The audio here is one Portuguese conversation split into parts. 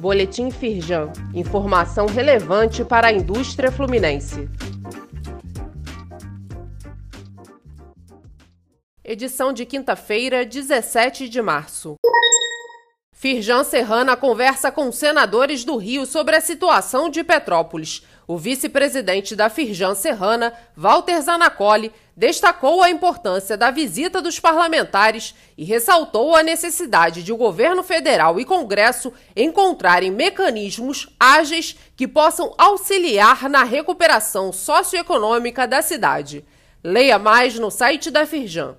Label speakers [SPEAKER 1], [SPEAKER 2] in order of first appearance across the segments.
[SPEAKER 1] Boletim Firjan. Informação relevante para a indústria fluminense. Edição de quinta-feira, 17 de março. Firjan Serrana conversa com senadores do Rio sobre a situação de Petrópolis. O vice-presidente da Firjan Serrana, Walter Zanacoli, destacou a importância da visita dos parlamentares e ressaltou a necessidade de o governo federal e Congresso encontrarem mecanismos ágeis que possam auxiliar na recuperação socioeconômica da cidade. Leia mais no site da Firjan.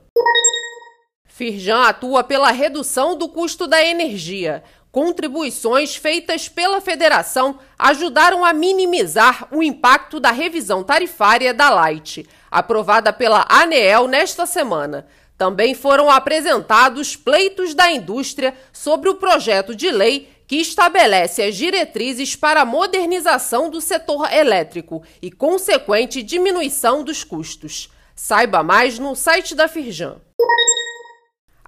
[SPEAKER 1] Firjan atua pela redução do custo da energia. Contribuições feitas pela federação ajudaram a minimizar o impacto da revisão tarifária da Light, aprovada pela ANEEL nesta semana. Também foram apresentados pleitos da indústria sobre o projeto de lei que estabelece as diretrizes para a modernização do setor elétrico e consequente diminuição dos custos. Saiba mais no site da Firjan.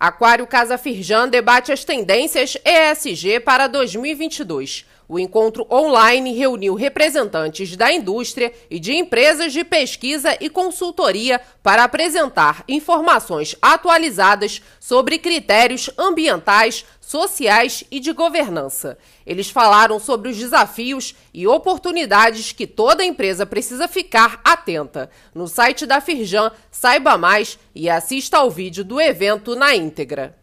[SPEAKER 1] Aquário Casa Firjan debate as tendências ESG para 2022. O encontro online reuniu representantes da indústria e de empresas de pesquisa e consultoria para apresentar informações atualizadas sobre critérios ambientais, sociais e de governança. Eles falaram sobre os desafios e oportunidades que toda empresa precisa ficar atenta. No site da Firjan, saiba mais e assista ao vídeo do evento na íntegra.